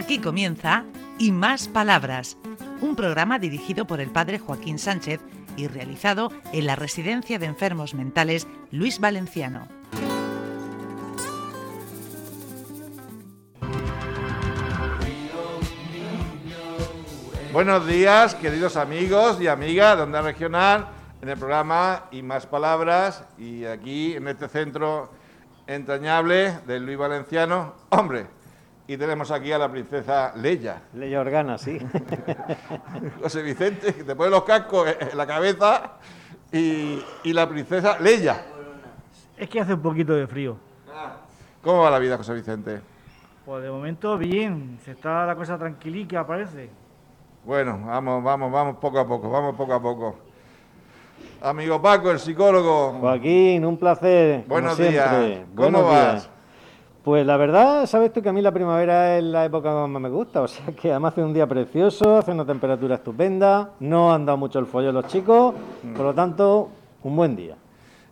Aquí comienza Y Más Palabras, un programa dirigido por el padre Joaquín Sánchez y realizado en la Residencia de Enfermos Mentales Luis Valenciano. Buenos días, queridos amigos y amigas de Onda Regional, en el programa Y Más Palabras y aquí en este centro entrañable del Luis Valenciano. Hombre, y tenemos aquí a la princesa Leia. Leia Organa, sí. José Vicente, que te pone los cascos en la cabeza y, y la princesa Leia. Es que hace un poquito de frío. ¿Cómo va la vida, José Vicente? Pues de momento bien, se está la cosa tranquilica, parece. Bueno, vamos, vamos, vamos poco a poco, vamos poco a poco. Amigo Paco, el psicólogo. Joaquín, un placer. como Buenos siempre. días. ¿Cómo Buenos vas? días. Pues la verdad, sabes tú que a mí la primavera es la época que más me gusta, o sea que además hace un día precioso, hace una temperatura estupenda, no han dado mucho el follón los chicos, Mm. por lo tanto, un buen día.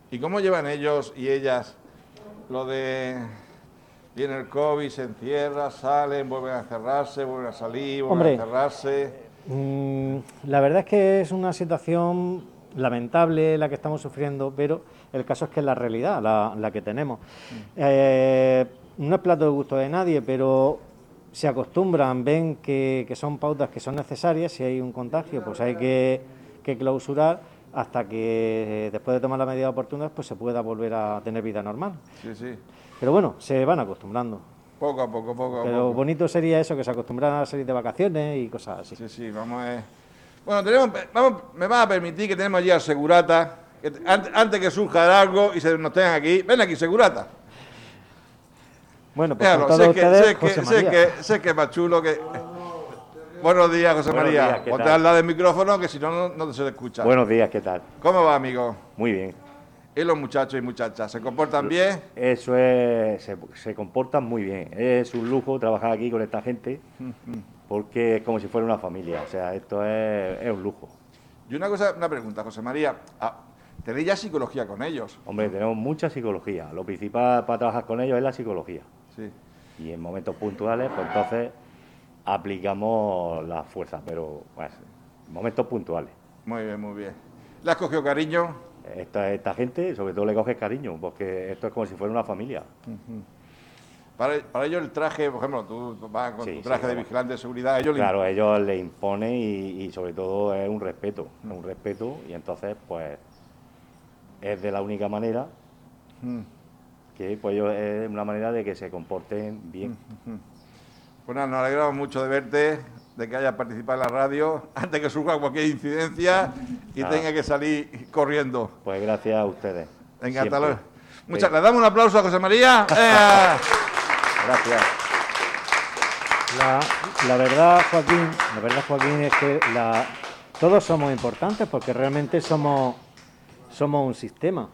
¿Y cómo llevan ellos y ellas lo de viene el COVID, se encierra, salen, vuelven a encerrarse, vuelven a salir, vuelven Hombre. a encerrarse? Mm, la verdad es que es una situación lamentable la que estamos sufriendo, pero el caso es que es la realidad, la, la que tenemos. Eh, no es plato de gusto de nadie, pero se acostumbran, ven que, que son pautas que son necesarias, si hay un contagio, pues hay que, que clausurar hasta que eh, después de tomar las medidas oportunas pues se pueda volver a tener vida normal. Sí, sí. Pero bueno, se van acostumbrando. Poco a poco, poco a Pero poco. bonito sería eso, que se acostumbraran a salir de vacaciones y cosas así. Sí, sí, vamos a... Bueno, tenemos, vamos, me va a permitir que tenemos allí al Segurata, que antes, antes que surja algo y se nos tengan aquí. Ven aquí, Segurata. Bueno, pues sé todos que, ustedes, sé, que, sé, que, sé que es más chulo que... Buenos días, José Buenos María. días, ¿qué Ponte tal? al lado del micrófono que si no, no, no se te escucha. Buenos días, ¿qué tal? ¿Cómo va, amigo? Muy bien. ¿Y los muchachos y muchachas? ¿Se comportan bien? Eso es, se, se comportan muy bien. Es un lujo trabajar aquí con esta gente porque es como si fuera una familia. O sea, esto es, es un lujo. Y una cosa, una pregunta, José María. Ah, ¿Tenéis ya psicología con ellos? Hombre, tenemos mucha psicología. Lo principal para trabajar con ellos es la psicología. Sí. Y en momentos puntuales, pues entonces aplicamos la fuerza, pero en momentos puntuales. Muy bien, muy bien. ¿Le has cogido cariño? Esta, esta gente, sobre todo, le coges cariño, porque esto es como si fuera una familia. Para, para ellos el traje, por ejemplo, tú vas con Sí, tu sí, traje de vigilante de seguridad, a ellos Claro, ellos les impone y, y sobre todo es un respeto, es un respeto y entonces pues es de la única manera Mm. que pues ellos es una manera de que se comporten bien. Pues nada, nos alegramos mucho de verte, de que hayas participado en la radio, antes que surja cualquier incidencia y tenga que salir corriendo. Pues gracias a ustedes. Venga, hasta Siempre. luego. Muchas, Sí, ¿Le damos un aplauso a José María? ¡Eh! Gracias. La, verdad, Joaquín, la verdad, Joaquín, es que todos somos importantes porque realmente somos, somos un sistema.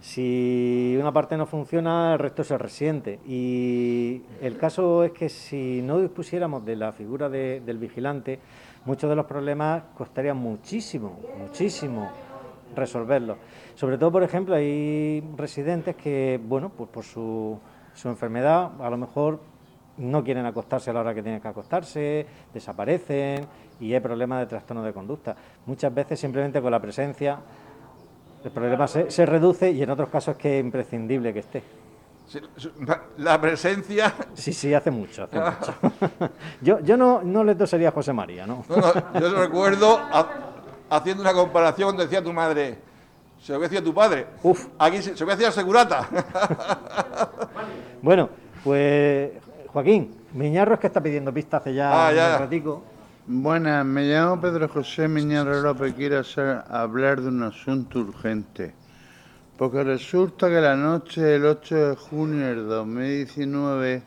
Si una parte no funciona, el resto se resiente. Y el caso es que si no dispusiéramos de la figura de- del vigilante, muchos de los problemas costarían muchísimo, muchísimo resolverlos. Sobre todo, por ejemplo, hay residentes que, bueno, pues por su, su enfermedad, a lo mejor no quieren acostarse a la hora que tienen que acostarse, desaparecen y hay problemas de trastorno de conducta. Muchas veces simplemente con la presencia el problema se, se reduce y en otros casos es que es imprescindible que esté. La presencia... Sí, sí, hace mucho, hace mucho. yo yo no, no le tosería a José María, ¿no? No, no, yo recuerdo ha- haciendo una comparación decía tu madre, se lo voy a decir a tu padre. Uf. Aquí se, se lo voy a decir al segurata. Bueno, pues Joaquín, Miñarro es que está pidiendo pista hace ya, Ah, ya. un ratico. Buenas, me llamo Pedro José Miñarro López. Quiero hacer- hablar de un asunto urgente. Porque resulta que la noche del 8 de junio del 2019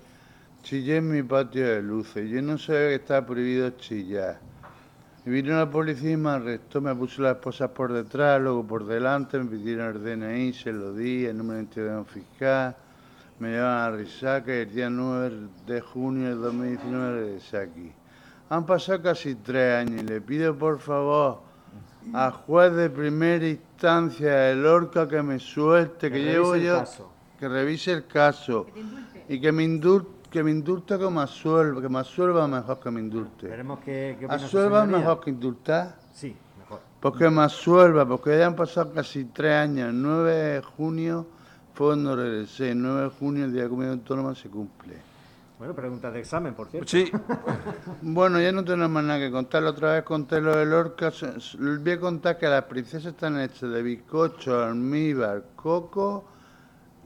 chillé en mi patio de luces. Yo no sabía que estaba prohibido chillar. Y vino la policía y me arrestó, me puso las esposas por detrás, luego por delante, me pidieron el DNI, se lo di, el número de identidad fiscal, me llevan a Risaca y el día 9 de junio del 2019 regresé aquí. Han pasado casi tres años y le pido por favor a juez de primera instancia de Lorca que me suelte, que, Que llevo el yo, caso. que revise el caso y que me indul- que me indulte como Asuelva, que me Asuelva mejor que me indulte. Veremos es señoría. mejor que indultar. Sí, mejor. Porque me asuelva, porque ya han pasado casi tres años. El 9 de junio fue cuando regresé. El 9 de junio, el Día de Comunidad Autónoma, se cumple. Bueno, preguntas de examen, por cierto. Sí, Bueno, ya no tenemos más nada que contar. La otra vez conté lo de Lorca. Voy a contar que las princesas están hechas de bizcocho, almíbar, coco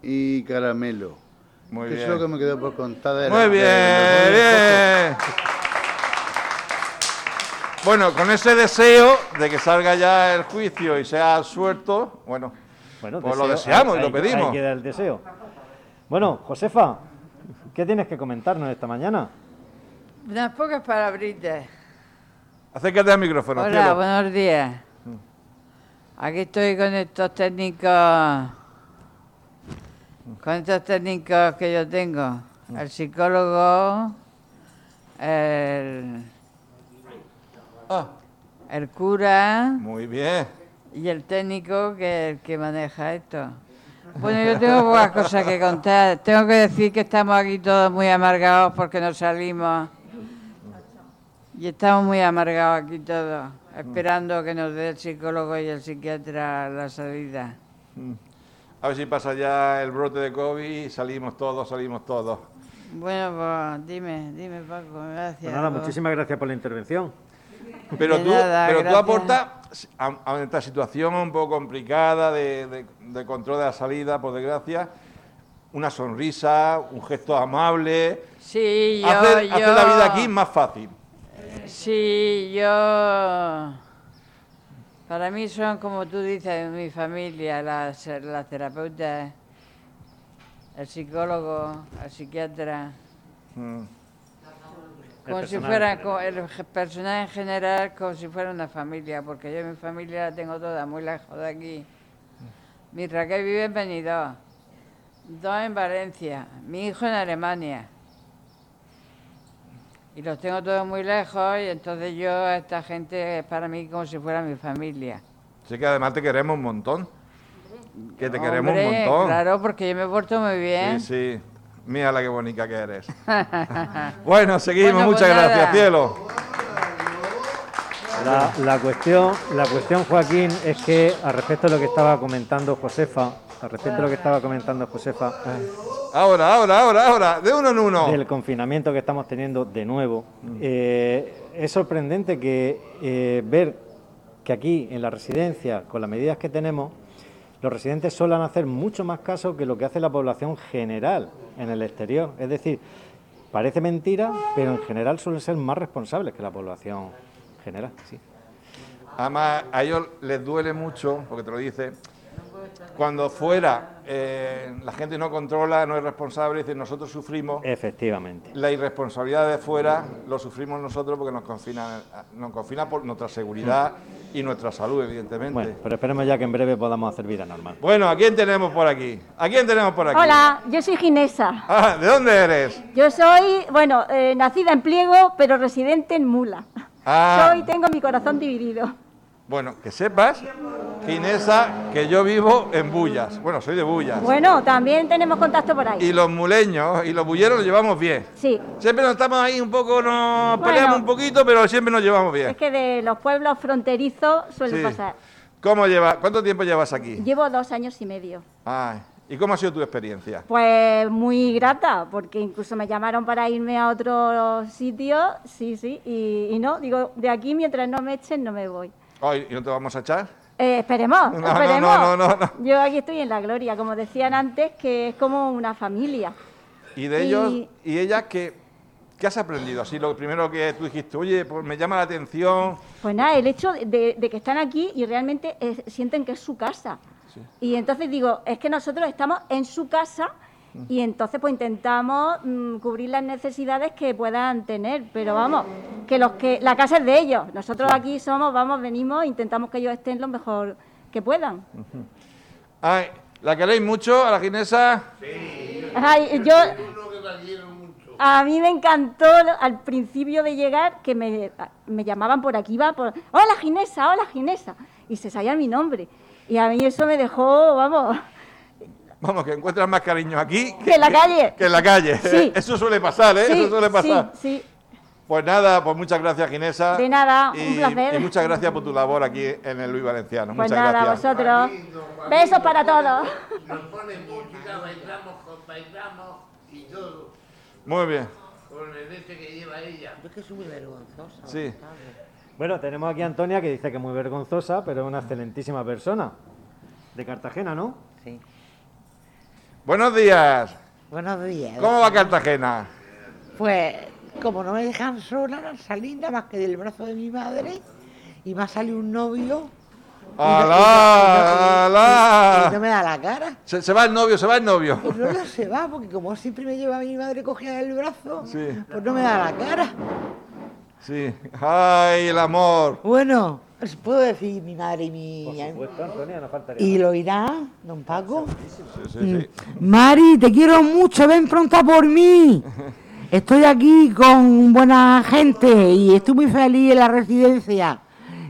y caramelo. Muy Eso bien. es lo que me quedó por contar de Muy bien, de- de- bien. Bueno, con ese deseo de que salga ya el juicio y sea suelto, bueno, Bueno, Pues lo deseamos y lo pedimos. Ahí queda el deseo. Bueno, Josefa, ¿qué tienes que comentarnos esta mañana? Unas pocas palabritas. acércate al micrófono. Hola, cielo. buenos días. Aquí estoy con estos técnicos, con estos técnicos que yo tengo. El psicólogo, el, Ah, el cura muy bien. y el técnico que, el que maneja esto. Bueno, yo tengo pocas cosas que contar. Tengo que decir que estamos aquí todos muy amargados porque nos salimos. Y estamos muy amargados aquí todos, esperando que nos dé el psicólogo y el psiquiatra la salida. A ver si pasa ya el brote de COVID y salimos todos, salimos todos. Bueno, pues dime, dime Paco, gracias. Pues nada, muchísimas gracias por la intervención. Pero De tú, nada, pero tú aportas a, a esta situación un poco complicada de, de- de control de la salida, por desgracia, una sonrisa, un gesto amable. Sí, yo, hace, yo... hace la vida aquí más fácil. Sí, yo... Para mí son, como tú dices, mi familia, las, las terapeutas, el psicólogo, el psiquiatra, Mm. como si fuera, el personal en general, como si fuera una familia, porque yo mi familia la tengo toda muy lejos de aquí. Mi Raquel vive en Benidorm, dos en Valencia, mi hijo en Alemania. Y los tengo todos muy lejos y entonces yo, a esta gente es para mí como si fuera mi familia. Sé que además te queremos un montón. Que te queremos un Hombre, montón. Claro, porque yo me porto muy bien. Sí, sí. Mira la que bonita que eres. bueno, seguimos. Bueno, pues Muchas gracias, nada. cielo. La, la cuestión, la cuestión, Joaquín, es que al respecto de lo que estaba comentando Josefa, al respecto de lo que estaba comentando Josefa, Ahora, ahora, ahora, ahora. De uno en uno. del confinamiento que estamos teniendo de nuevo, eh, es sorprendente que eh, ver que aquí en la residencia, con las medidas que tenemos, los residentes suelen hacer mucho más caso que lo que hace la población general en el exterior. Es decir, parece mentira, pero en general suelen ser más responsables que la población general. Sí. Además, a ellos les duele mucho, porque te lo dice, cuando fuera eh, la gente no controla, no es responsable, dice, nosotros sufrimos. Efectivamente. La irresponsabilidad de fuera lo sufrimos nosotros porque nos confina, nos confina por nuestra seguridad y nuestra salud, evidentemente. Bueno, pero esperemos ya que en breve podamos hacer vida normal. Bueno, ¿a quién tenemos por aquí? ¿A quién tenemos por aquí? Hola, yo soy Ginesa. Ah, ¿De dónde eres? Yo soy, bueno, eh, nacida en Pliego, pero residente en Mula. Ah. Soy, tengo mi corazón dividido. Bueno, que sepas, Ginesa, que yo vivo en Bullas. Bueno, soy de Bullas. Bueno, también tenemos contacto por ahí. Y los muleños y los bulleros nos llevamos bien. Sí, Siempre nos estamos ahí un poco, nos Bueno. peleamos un poquito, pero siempre nos llevamos bien. es que de los pueblos fronterizos suele Sí. pasar. ¿Cómo lleva, ¿Cuánto tiempo llevas aquí? Llevo dos años y medio. Ay, ¿Y cómo ha sido tu experiencia? Pues muy grata, porque incluso me llamaron para irme a otro sitio, sí, sí, y, y no, digo, de aquí mientras no me echen no me voy. Hoy, ¿y no te vamos a echar? Eh, esperemos, No, no, esperemos. no, no. Yo aquí estoy en la gloria, como decían antes, que es como una familia. Y de Y- ellos y ellas, ¿qué, ¿qué has aprendido? Así, lo primero que tú dijiste, oye, pues me llama la atención. Pues nada, el hecho de, de que están aquí y realmente eh, sienten que es su casa. Y entonces digo, es que nosotros estamos en su casa y entonces pues intentamos mm, cubrir las necesidades que puedan tener, pero vamos, que los que la casa es de ellos. Nosotros aquí somos, vamos, venimos, intentamos que ellos estén lo mejor que puedan. Ay, ¿la queréis mucho a la ginesa? Ay, yo a mí me encantó al principio de llegar que me, me llamaban por aquí, iba por, hola Ginesa, hola Ginesa, y se sabía mi nombre. Y a mí eso me dejó, vamos, Vamos, que encuentras más cariño aquí Que en la calle. que en la calle. Sí. Eso suele pasar, ¿eh? Sí, Eso suele pasar. Sí, sí. Pues nada, pues muchas gracias, Ginesa. De nada, y, un placer. Y muchas gracias por tu labor aquí en el Luis Valenciano. Pues muchas nada, gracias. vosotros. Besos para todos. Nos pone música, bailamos, bailamos y todo. Muy bien. Con el este que lleva ella. Es que es muy vergonzosa. Sí. Bueno, tenemos aquí a Antonia que dice que es muy vergonzosa, pero es una excelentísima persona. De Cartagena, ¿no? Sí. Buenos días. Buenos días. ¿Cómo va Cartagena? Pues, como no me dejan sola, salí nada más que del brazo de mi madre y me ha salido un novio. no- no- no- ¡Alá! ¡Alá! no me da la cara. Se, se va el novio, se va el novio. Pues no se va, porque como siempre me lleva mi madre cogida del brazo, Sí. pues no me da la cara. Sí. ¡Ay, el amor! Bueno, os puedo decir mi madre y mi... Por supuesto, Antonia, no faltaría. Y lo irá, don Paco. Sí, sí, sí. Mari, te quiero mucho, ven pronto por mí. Estoy aquí con buena gente y estoy muy feliz en la residencia.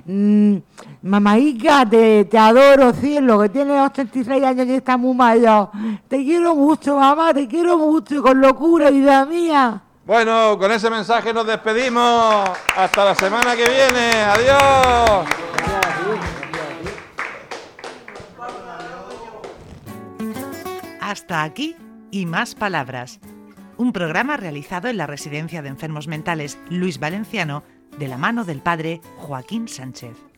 Mm, Mamaica, te, te adoro, cielo, que tienes 86 años y estás muy mayor. Te quiero mucho, mamá, te quiero mucho, y con locura, vida mía. Bueno, con ese mensaje nos despedimos. Hasta la semana que viene. Adiós. Hasta aquí y más palabras. Un programa realizado en la Residencia de Enfermos Mentales Luis Valenciano de la mano del padre Joaquín Sánchez.